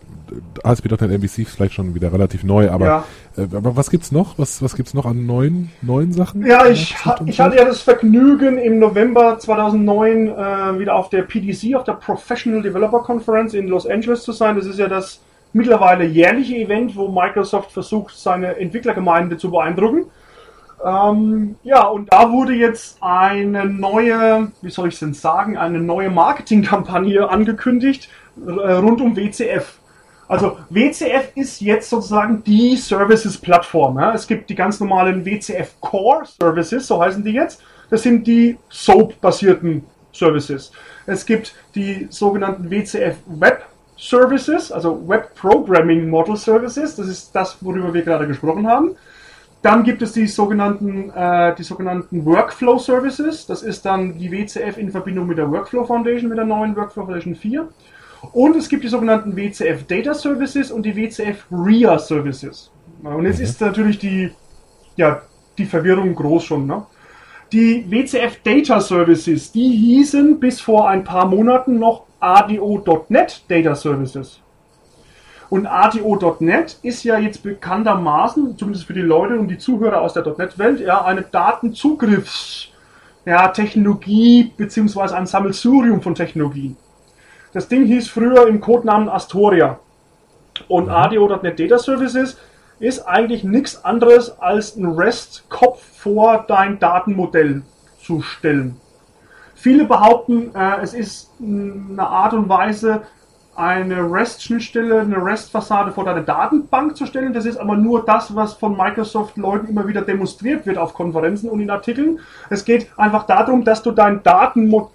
ASP.NET MVC ist vielleicht schon wieder relativ neu, aber, ja. äh, aber was gibt's noch? Was, was gibt's noch an neuen, neuen Sachen? Ja, ich, ha ich hatte ja das Vergnügen, im November 2009 äh, wieder auf der PDC, auf der Professional Developer Conference in Los Angeles zu sein. Das ist ja das mittlerweile jährliche Event, wo Microsoft versucht, seine Entwicklergemeinde zu beeindrucken. Ähm, ja, und da wurde jetzt eine neue, wie soll ich es denn sagen, eine neue Marketingkampagne angekündigt äh, rund um WCF. Also WCF ist jetzt sozusagen die Services-Plattform. Ja? Es gibt die ganz normalen WCF Core Services, so heißen die jetzt. Das sind die SOAP-basierten Services. Es gibt die sogenannten WCF Web Services, also Web Programming Model Services. Das ist das, worüber wir gerade gesprochen haben. Dann gibt es die sogenannten, äh, die sogenannten Workflow Services. Das ist dann die WCF in Verbindung mit der Workflow Foundation, mit der neuen Workflow Foundation 4. Und es gibt die sogenannten WCF Data Services und die WCF RIA Services. Und jetzt mhm. ist natürlich die, ja, die Verwirrung groß schon. Ne? Die WCF Data Services, die hießen bis vor ein paar Monaten noch ADO.NET Data Services. Und ATO.NET ist ja jetzt bekanntermaßen, zumindest für die Leute und die Zuhörer aus der .NET-Welt, ja, eine Datenzugriffs-Technologie ja, beziehungsweise ein Sammelsurium von Technologien. Das Ding hieß früher im Codenamen Astoria. Und mhm. ADO.NET Data Services ist eigentlich nichts anderes als ein REST-Kopf vor dein Datenmodell zu stellen. Viele behaupten, äh, es ist eine Art und Weise, eine REST-Schnittstelle, eine REST-Fassade vor deiner Datenbank zu stellen. Das ist aber nur das, was von Microsoft-Leuten immer wieder demonstriert wird auf Konferenzen und in Artikeln. Es geht einfach darum, dass du dein Datenmodell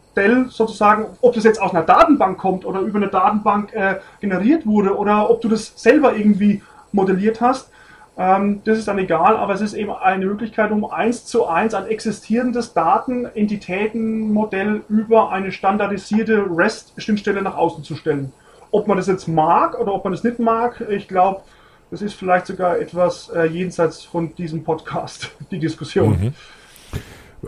sozusagen, ob das jetzt aus einer Datenbank kommt oder über eine Datenbank äh, generiert wurde oder ob du das selber irgendwie modelliert hast, Ähm, das ist dann egal, aber es ist eben eine Möglichkeit, um eins zu eins ein existierendes Daten-Entitäten-Modell über eine standardisierte REST-Schnittstelle nach außen zu stellen. Ob man das jetzt mag oder ob man das nicht mag, ich glaube, das ist vielleicht sogar etwas äh, jenseits von diesem Podcast, die Diskussion. Mhm.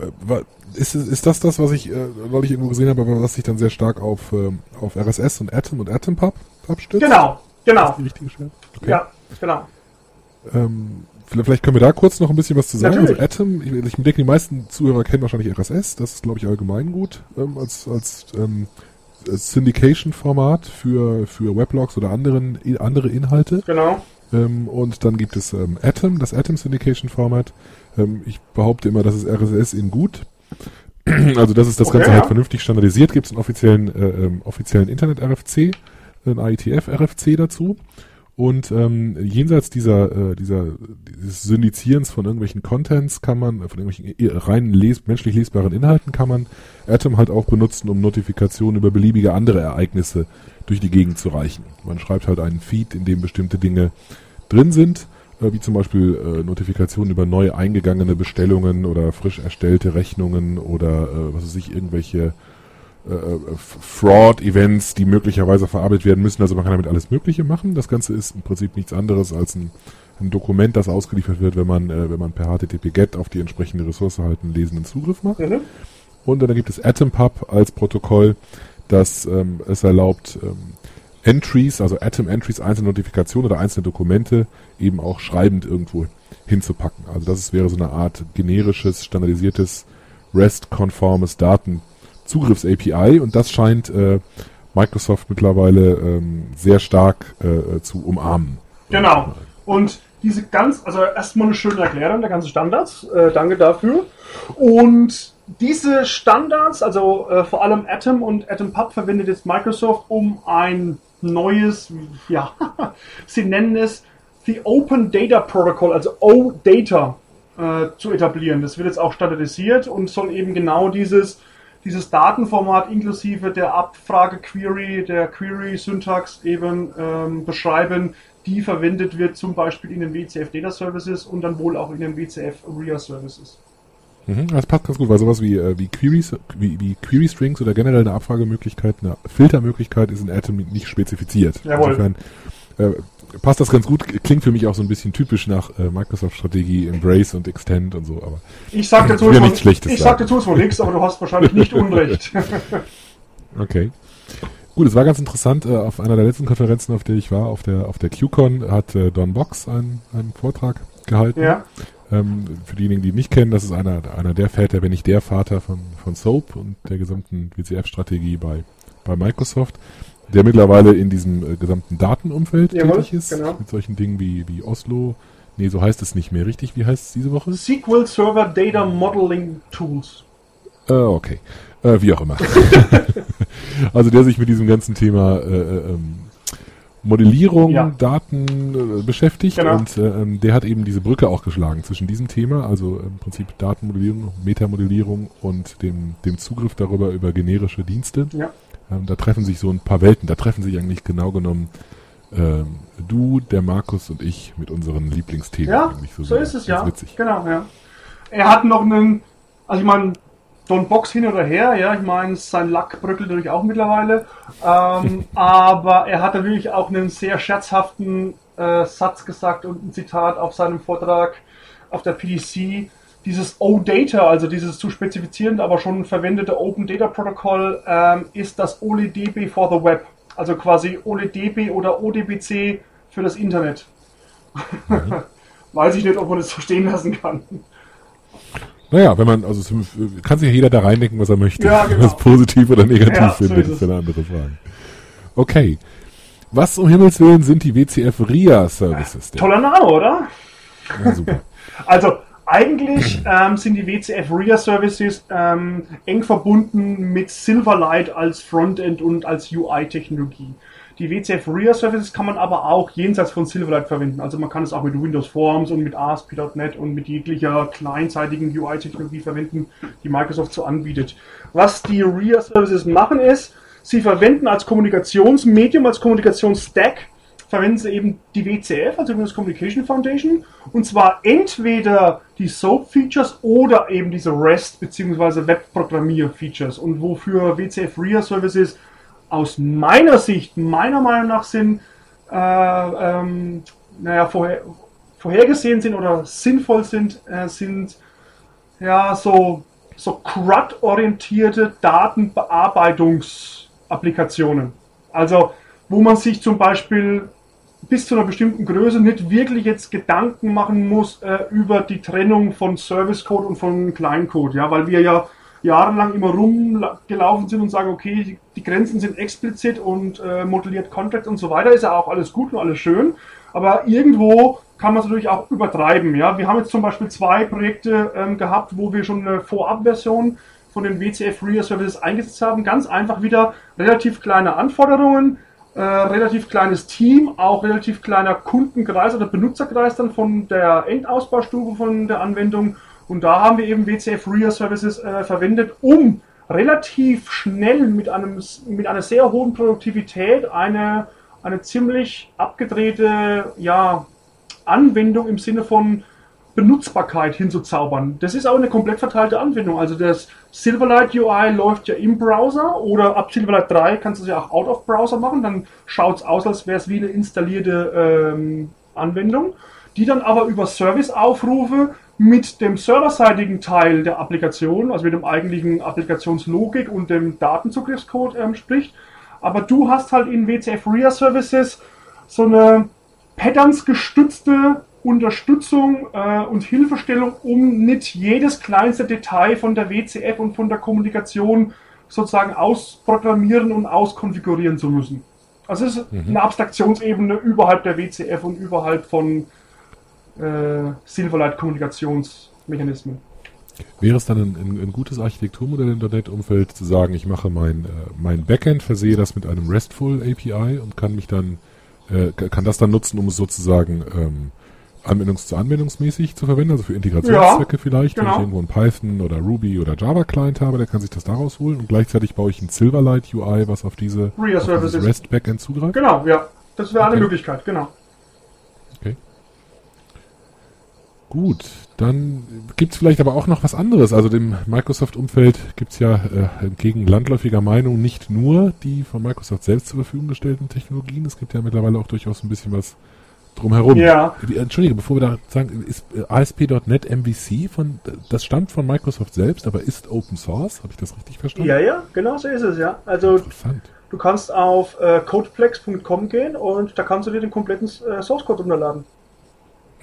Äh, ist, ist das das, was ich äh, neulich irgendwo gesehen habe, aber was sich dann sehr stark auf, äh, auf RSS und Atom und AtomPub abstützt? Genau, genau. Ist die richtige Stelle? Okay. Ja, genau. Ähm, vielleicht können wir da kurz noch ein bisschen was zu sagen. Natürlich. Also Atom, ich, ich denke, die meisten Zuhörer kennen wahrscheinlich RSS. Das ist, glaube ich, allgemein gut ähm, als, als ähm, Syndication-Format für, für Weblogs oder anderen, andere Inhalte. Genau. Ähm, und dann gibt es ähm, Atom, das Atom Syndication Format. Ähm, ich behaupte immer, das ist RSS in gut. also das ist das okay, Ganze halt vernünftig standardisiert. Gibt es einen offiziellen, äh, ähm, offiziellen Internet-RFC, ein IETF-RFC dazu. Und ähm, jenseits dieser, äh, dieser dieses Syndizierens von irgendwelchen Contents kann man, von irgendwelchen rein les menschlich lesbaren Inhalten kann man Atom halt auch benutzen, um Notifikationen über beliebige andere Ereignisse durch die Gegend zu reichen. Man schreibt halt einen Feed, in dem bestimmte Dinge drin sind, äh, wie zum Beispiel äh, Notifikationen über neu eingegangene Bestellungen oder frisch erstellte Rechnungen oder äh, was weiß ich, irgendwelche äh, äh, Fraud-Events, die möglicherweise verarbeitet werden müssen. Also man kann damit alles Mögliche machen. Das Ganze ist im Prinzip nichts anderes als ein, ein Dokument, das ausgeliefert wird, wenn man, äh, wenn man per HTTP-GET auf die entsprechende Ressource halt einen lesenden Zugriff macht. Mhm. Und dann gibt es AtomPub als Protokoll, das ähm, es erlaubt, ähm, Entries, also Atom-Entries, einzelne Notifikationen oder einzelne Dokumente eben auch schreibend irgendwo hinzupacken. Also das wäre so eine Art generisches, standardisiertes, REST-konformes Daten Zugriffs-API und das scheint äh, Microsoft mittlerweile ähm, sehr stark äh, zu umarmen. Genau. Und diese ganz, also erstmal eine schöne Erklärung der ganzen Standards. Äh, danke dafür. Und diese Standards, also äh, vor allem Atom und AtomPub verwendet jetzt Microsoft, um ein neues, ja, sie nennen es the Open Data Protocol, also OData, äh, zu etablieren. Das wird jetzt auch standardisiert und soll eben genau dieses dieses Datenformat inklusive der Abfrage-Query, der Query-Syntax eben ähm, beschreiben, die verwendet wird zum Beispiel in den WCF Data Services und dann wohl auch in den WCF RIA Services. Mhm, das passt ganz gut, weil sowas wie, äh, wie, Queries, wie, wie Query Strings oder generell eine Abfragemöglichkeit, eine Filtermöglichkeit ist in Atom nicht spezifiziert. Jawohl. Insofern äh, passt das ganz gut. Klingt für mich auch so ein bisschen typisch nach äh, Microsoft-Strategie, Embrace und Extend und so. Aber ich sag dazu ja nichts Schlechtes. Ich sag dazu zwar nichts, aber du hast wahrscheinlich nicht Unrecht. okay. Gut, es war ganz interessant. Äh, auf einer der letzten Konferenzen, auf der ich war, auf der auf der QCon, hat äh, Don Box einen, einen Vortrag gehalten. Ja. Ähm, für diejenigen, die ihn nicht kennen, das ist einer, einer der Väter, wenn nicht der Vater von, von Soap und der gesamten WCF-Strategie bei, bei Microsoft der mittlerweile in diesem äh, gesamten Datenumfeld Jawohl, tätig ist, genau. mit solchen Dingen wie, wie Oslo. Nee, so heißt es nicht mehr, richtig? Wie heißt es diese Woche? SQL Server Data Modeling Tools. Äh, okay. Äh, wie auch immer. also der sich mit diesem ganzen Thema äh, äh ähm, Modellierung, Ja. Daten äh, beschäftigt Genau. und äh, ähm, der hat eben diese Brücke auch geschlagen zwischen diesem Thema, also im Prinzip Datenmodellierung, Metamodellierung und dem, dem Zugriff darüber über generische Dienste. Ja. Ähm, da treffen sich so ein paar Welten. Da treffen sich eigentlich genau genommen ähm, du, der Markus und ich mit unseren Lieblingsthemen. Ja, so sehr. ist es ja. Witzig. Genau, ja. Er hat noch einen, also ich meine, Don Box hin oder her, ja, ich meine, sein Lack bröckelt natürlich auch mittlerweile, ähm, aber er hat natürlich auch einen sehr scherzhaften äh, Satz gesagt und ein Zitat auf seinem Vortrag auf der PDC. Dieses OData, also dieses zu spezifizierende, aber schon verwendete Open Data Protocol, ähm, ist das OLEDB for the Web. Also quasi OLEDB oder ODBC für das Internet. Weiß ich nicht, ob man das so stehen lassen kann. Naja, wenn man, also es kann sich ja jeder da reindenken, was er möchte. Ja, genau. Was positiv oder negativ Ja, so findet, ist ist eine andere Frage. Okay. Was um Himmels Willen sind die WCF RIA Services? denn? Toller Name, oder? Ja, super. Also eigentlich ähm, sind die WCF RIA Services ähm, eng verbunden mit Silverlight als Frontend und als UI-Technologie. Die WCF RIA Services kann man aber auch jenseits von Silverlight verwenden. Also man kann es auch mit Windows Forms und mit ASP.NET und mit jeglicher kleinseitigen UI-Technologie verwenden, die Microsoft so anbietet. Was die RIA Services machen ist, sie verwenden als Kommunikationsmedium, als Kommunikationsstack verwenden sie eben die WCF, also Windows Communication Foundation, und zwar entweder die SOAP-Features oder eben diese REST bzw. Webprogrammier-Features. Und wofür WCF RIA Services aus meiner Sicht, meiner Meinung nach sind, äh, ähm, naja, vorher, vorhergesehen sind oder sinnvoll sind, äh, sind ja so, so CRUD-orientierte Datenbearbeitungsapplikationen. Also, wo man sich zum Beispiel bis zu einer bestimmten Größe nicht wirklich jetzt Gedanken machen muss äh, über die Trennung von Service Code und von Kleincode, ja, weil wir ja jahrelang immer rumgelaufen sind und sagen, okay, die, Grenzen sind explizit und äh, modelliert Contract und so weiter, ist ja auch alles gut und alles schön, aber irgendwo kann man es natürlich auch übertreiben, ja. Wir haben jetzt zum Beispiel zwei Projekte ähm, gehabt, wo wir schon eine Vorabversion von den WCF Real Services eingesetzt haben, ganz einfach wieder relativ kleine Anforderungen, äh, relativ kleines Team, auch relativ kleiner Kundenkreis oder Benutzerkreis dann von der Endausbaustufe von der Anwendung. Und da haben wir eben WCF Real Services äh, verwendet, um relativ schnell mit, einem, mit einer sehr hohen Produktivität eine, eine ziemlich abgedrehte ja, Anwendung im Sinne von Benutzbarkeit hinzuzaubern. Das ist auch eine komplett verteilte Anwendung. Also das Silverlight UI läuft ja im Browser oder ab Silverlight 3 kannst du es ja auch out of Browser machen. Dann schaut es aus, als wäre es wie eine installierte ähm, Anwendung, die dann aber über Serviceaufrufe mit dem serverseitigen Teil der Applikation, also mit dem eigentlichen Applikationslogik und dem Datenzugriffscode ähm, spricht. Aber du hast halt in WCF RIA Services so eine Patterns gestützte Unterstützung äh, und Hilfestellung, um nicht jedes kleinste Detail von der WCF und von der Kommunikation sozusagen ausprogrammieren und auskonfigurieren zu müssen. Also es ist mhm. eine Abstraktionsebene überhalb der WCF und überhalb von äh, Silverlight-Kommunikationsmechanismen. Wäre es dann ein, ein, ein, gutes Architekturmodell im .NET-Umfeld zu sagen, ich mache mein, äh, mein Backend, versehe das mit einem RESTful API und kann mich dann, äh, kann das dann nutzen, um es sozusagen ähm, anwendungs- zu anwendungsmäßig zu verwenden, also für Integrationszwecke ja, vielleicht, genau. wenn ich irgendwo einen Python oder Ruby oder Java Client habe, der kann sich das daraus holen und gleichzeitig baue ich ein Silverlight UI, was auf diese auf REST Backend zugreift. Genau, ja. Das wäre okay. eine Möglichkeit, genau. Okay. Gut, dann gibt es vielleicht aber auch noch was anderes. Also dem Microsoft-Umfeld gibt es ja äh, entgegen landläufiger Meinung nicht nur die von Microsoft selbst zur Verfügung gestellten Technologien. Es gibt ja mittlerweile auch durchaus ein bisschen was drumherum. Ja. Entschuldige, bevor wir da sagen, ist äh, ASP.NET MVC von, das stammt von Microsoft selbst, aber ist Open Source? Habe ich das richtig verstanden? Ja, ja, genau so ist es, ja. Also, Interessant. du kannst auf äh, codeplex.com gehen und da kannst du dir den kompletten äh, Source Code runterladen.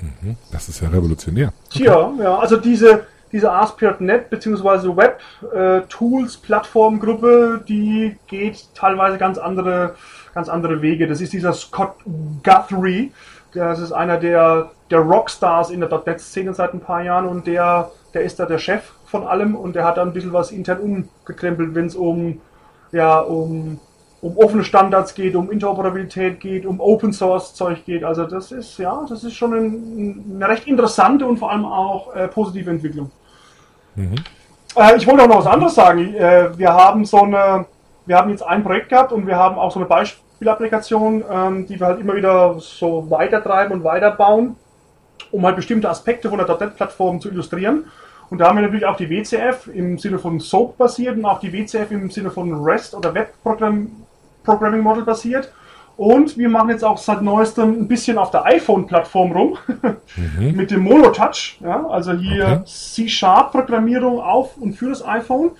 Mhm, das ist ja revolutionär. Okay. Ja, ja, also diese, diese ASP.NET bzw. Web äh, Tools Plattformgruppe, die geht teilweise ganz andere, ganz andere Wege. Das ist dieser Scott Guthrie, das ist einer der, der Rockstars in der .NET-Szene seit ein paar Jahren und der, der ist da der Chef von allem und der hat da ein bisschen was intern umgekrempelt, wenn es um, ja, um, um offene Standards geht, um Interoperabilität geht, um Open Source Zeug geht. Also das ist, ja, das ist schon ein, eine recht interessante und vor allem auch äh, positive Entwicklung. Mhm. Äh, ich wollte auch noch was anderes sagen. Äh, wir haben so eine, wir haben jetzt ein Projekt gehabt und wir haben auch so eine Beispiel Spielapplikation, ähm, die wir halt immer wieder so weitertreiben und weiterbauen, um halt bestimmte Aspekte von der .NET-Plattform zu illustrieren. Und da haben wir natürlich auch die WCF im Sinne von SOAP basiert und auch die WCF im Sinne von REST oder Web Programming Model basiert. Und wir machen jetzt auch seit neuestem ein bisschen auf der iPhone-Plattform rum mhm. mit dem Monotouch. Ja, also hier okay. C-Sharp-Programmierung auf und für das iPhone.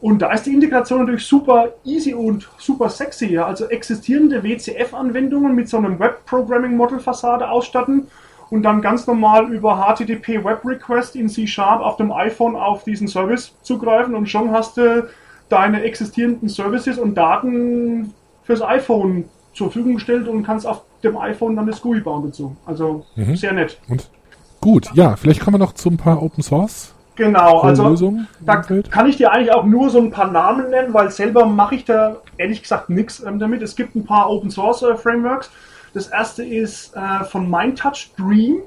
Und da ist die Integration natürlich super easy und super sexy. Ja? Also existierende WCF-Anwendungen mit so einem Web-Programming-Model-Fassade ausstatten und dann ganz normal über HTTP Web Request in C-Sharp auf dem iPhone auf diesen Service zugreifen und schon hast du deine existierenden Services und Daten fürs iPhone zur Verfügung gestellt und kannst auf dem iPhone dann das GUI bauen dazu. Also mhm. sehr nett. Und gut, ja, vielleicht kommen wir noch zu ein paar Open Source Genau, also Lösung da kann ich dir eigentlich auch nur so ein paar Namen nennen, weil selber mache ich da ehrlich gesagt nichts ähm, damit. Es gibt ein paar Open Source äh, Frameworks. Das erste ist äh, von MindTouch Dream.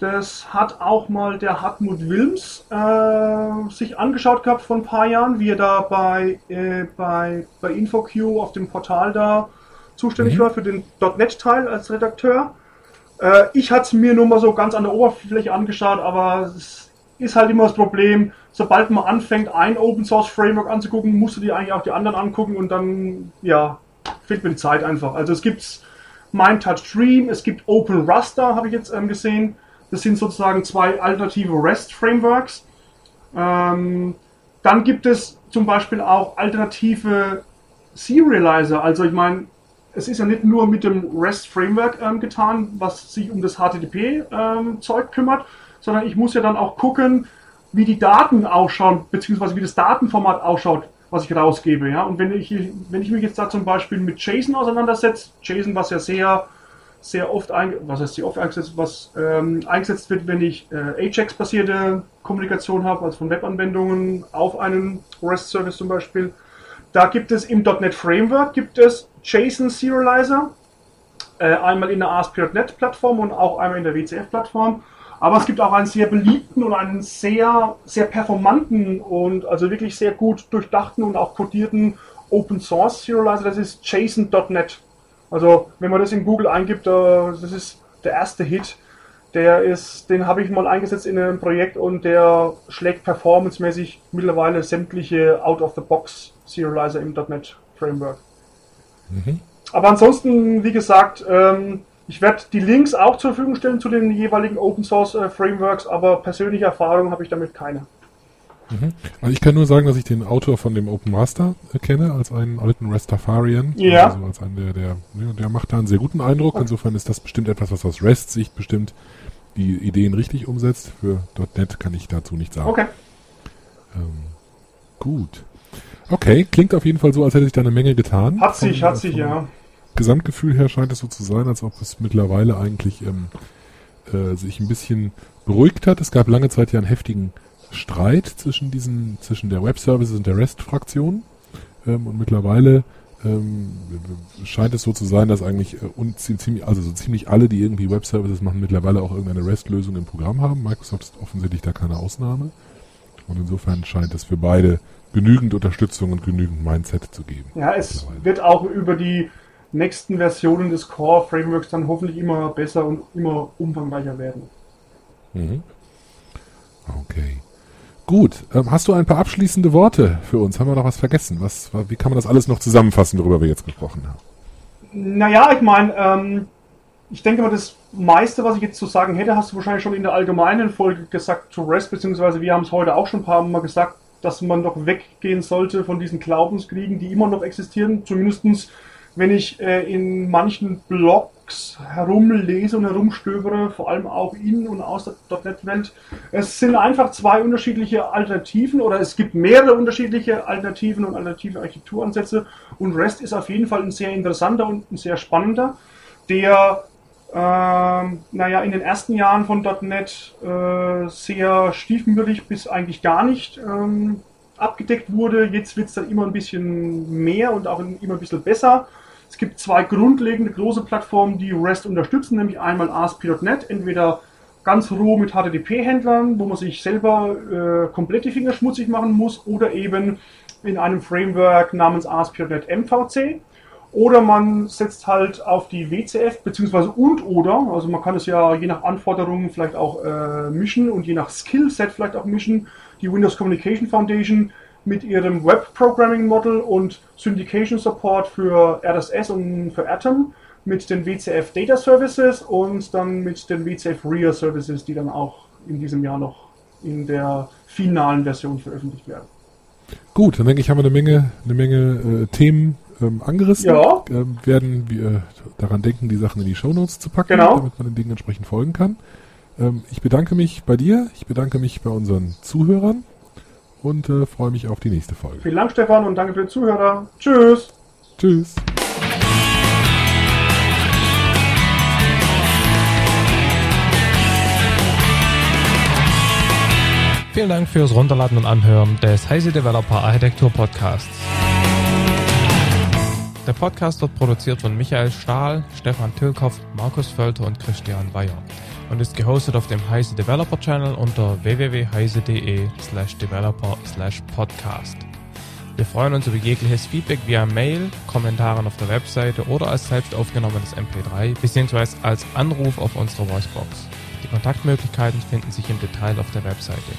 Das hat auch mal der Hartmut Wilms äh, sich angeschaut gehabt vor ein paar Jahren, wie er da bei, äh, bei, bei InfoQ auf dem Portal da zuständig mhm. war für den .NET-Teil als Redakteur. Äh, ich hatte es mir nur mal so ganz an der Oberfläche angeschaut, aber es ist halt immer das Problem, sobald man anfängt, ein Open Source Framework anzugucken, musst du dir eigentlich auch die anderen angucken und dann, ja, fehlt mir die Zeit einfach. Also es gibt MindTouch Dream, es gibt Open Raster, habe ich jetzt ähm, gesehen. Das sind sozusagen zwei alternative REST-Frameworks. Ähm, dann gibt es zum Beispiel auch alternative Serializer. Also ich meine, es ist ja nicht nur mit dem REST-Framework ähm, getan, was sich um das HTTP-Zeug ähm, kümmert, sondern ich muss ja dann auch gucken, wie die Daten ausschauen, beziehungsweise wie das Datenformat ausschaut, was ich rausgebe. Ja? Und wenn ich, wenn ich mich jetzt da zum Beispiel mit JSON auseinandersetze, JSON, was ja sehr, sehr oft, was heißt sehr oft eingesetzt, was ähm, eingesetzt wird, wenn ich äh, Ajax-basierte Kommunikation habe, also von Webanwendungen auf einen REST-Service zum Beispiel, da gibt es im .NET Framework gibt es JSON Serializer, äh, einmal in der ASP.NET Plattform und auch einmal in der WCF Plattform. Aber es gibt auch einen sehr beliebten und einen sehr, sehr performanten und also wirklich sehr gut durchdachten und auch codierten Open Source Serializer. Das ist JSON.NET. Also wenn man das in Google eingibt, das ist der erste Hit. Der ist, den habe ich mal eingesetzt in einem Projekt und der schlägt performancemäßig mittlerweile sämtliche Out-of-the-Box Serializer im .NET Framework. Mhm. Aber ansonsten, wie gesagt, ähm, ich werde die Links auch zur Verfügung stellen zu den jeweiligen Open Source äh, Frameworks, aber persönliche Erfahrungen habe ich damit keine. Mhm. Also ich kann nur sagen, dass ich den Autor von dem Open Master äh, kenne, als einen alten Rastafarian. Ja. Also als einen, der, der, der macht da einen sehr guten Eindruck. Okay. Insofern ist das bestimmt etwas, was aus REST-Sicht bestimmt die Ideen richtig umsetzt. Für .NET kann ich dazu nicht sagen. Okay. Ähm, gut. Okay, klingt auf jeden Fall so, als hätte sich da eine Menge getan. Hat sich, hat sich, ja. Gesamtgefühl her scheint es so zu sein, als ob es mittlerweile eigentlich ähm, äh, sich ein bisschen beruhigt hat. Es gab lange Zeit ja einen heftigen Streit zwischen diesen, zwischen der Web Services und der REST-Fraktion. Ähm, und mittlerweile ähm, scheint es so zu sein, dass eigentlich äh, ziemlich, also so ziemlich alle, die irgendwie Web Services machen, mittlerweile auch irgendeine REST-Lösung im Programm haben. Microsoft ist offensichtlich da keine Ausnahme. Und insofern scheint es für beide genügend Unterstützung und genügend Mindset zu geben. Ja, es wird auch über die nächsten Versionen des Core Frameworks dann hoffentlich immer besser und immer umfangreicher werden. Mhm. Okay. Gut. Ähm, hast du ein paar abschließende Worte für uns? Haben wir noch was vergessen? Was, wie kann man das alles noch zusammenfassen, worüber wir jetzt gesprochen haben? Naja, ich meine, ähm, ich denke mal, das meiste, was ich jetzt zu sagen hätte, hast du wahrscheinlich schon in der allgemeinen Folge gesagt zu REST, beziehungsweise wir haben es heute auch schon ein paar Mal gesagt, dass man doch weggehen sollte von diesen Glaubenskriegen, die immer noch existieren. Zumindestens, wenn ich äh, in manchen Blogs herumlese und herumstöbere, vor allem auch in und aus der .NET-Welt. Es sind einfach zwei unterschiedliche Alternativen oder es gibt mehrere unterschiedliche Alternativen und alternative Architekturansätze und REST ist auf jeden Fall ein sehr interessanter und ein sehr spannender, der ähm, naja, in den ersten Jahren von .NET äh, sehr stiefmütterlich bis eigentlich gar nicht ähm, abgedeckt wurde. Jetzt wird es dann immer ein bisschen mehr und auch immer ein bisschen besser. Es gibt zwei grundlegende große Plattformen, die REST unterstützen, nämlich einmal ASP.NET, entweder ganz roh mit HTTP-Händlern, wo man sich selber äh, komplett die Finger schmutzig machen muss, oder eben in einem Framework namens ASP.NET MVC. Oder man setzt halt auf die WCF, beziehungsweise und oder, also man kann es ja je nach Anforderungen vielleicht auch äh, mischen und je nach Skillset vielleicht auch mischen. Die Windows Communication Foundation mit ihrem Web Programming Model und Syndication Support für RSS und für Atom mit den WCF Data Services und dann mit den WCF RIA Services, die dann auch in diesem Jahr noch in der finalen Version veröffentlicht werden. Gut, dann denke ich, haben wir eine Menge, eine Menge äh, Themen ähm, angerissen. Ja. Ähm, werden wir daran denken, die Sachen in die Shownotes zu packen, genau. damit man den Dingen entsprechend folgen kann. Ähm, ich bedanke mich bei dir, ich bedanke mich bei unseren Zuhörern und äh, freue mich auf die nächste Folge. Vielen Dank, Stefan, und danke für den Zuhörer. Tschüss. Tschüss. Vielen Dank fürs Runterladen und Anhören des Heise Developer Architektur Podcasts. Der Podcast wird produziert von Michael Stahl, Stefan Tilkoff, Markus Völter und Christian Weyer und ist gehostet auf dem Heise Developer Channel unter www.heise.de slash developer slash podcast. Wir freuen uns über jegliches Feedback via Mail, Kommentaren auf der Webseite oder als selbst aufgenommenes MP3 bzw. als Anruf auf unserer Voicebox. Die Kontaktmöglichkeiten finden sich im Detail auf der Webseite.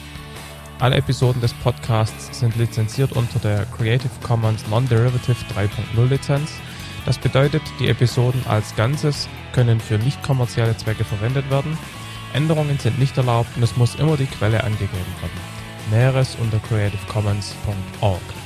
Alle Episoden des Podcasts sind lizenziert unter der Creative Commons Non-Derivative 3.0 Lizenz. Das bedeutet, die Episoden als Ganzes können für nicht kommerzielle Zwecke verwendet werden. Änderungen sind nicht erlaubt und es muss immer die Quelle angegeben werden. Näheres unter creativecommons.org.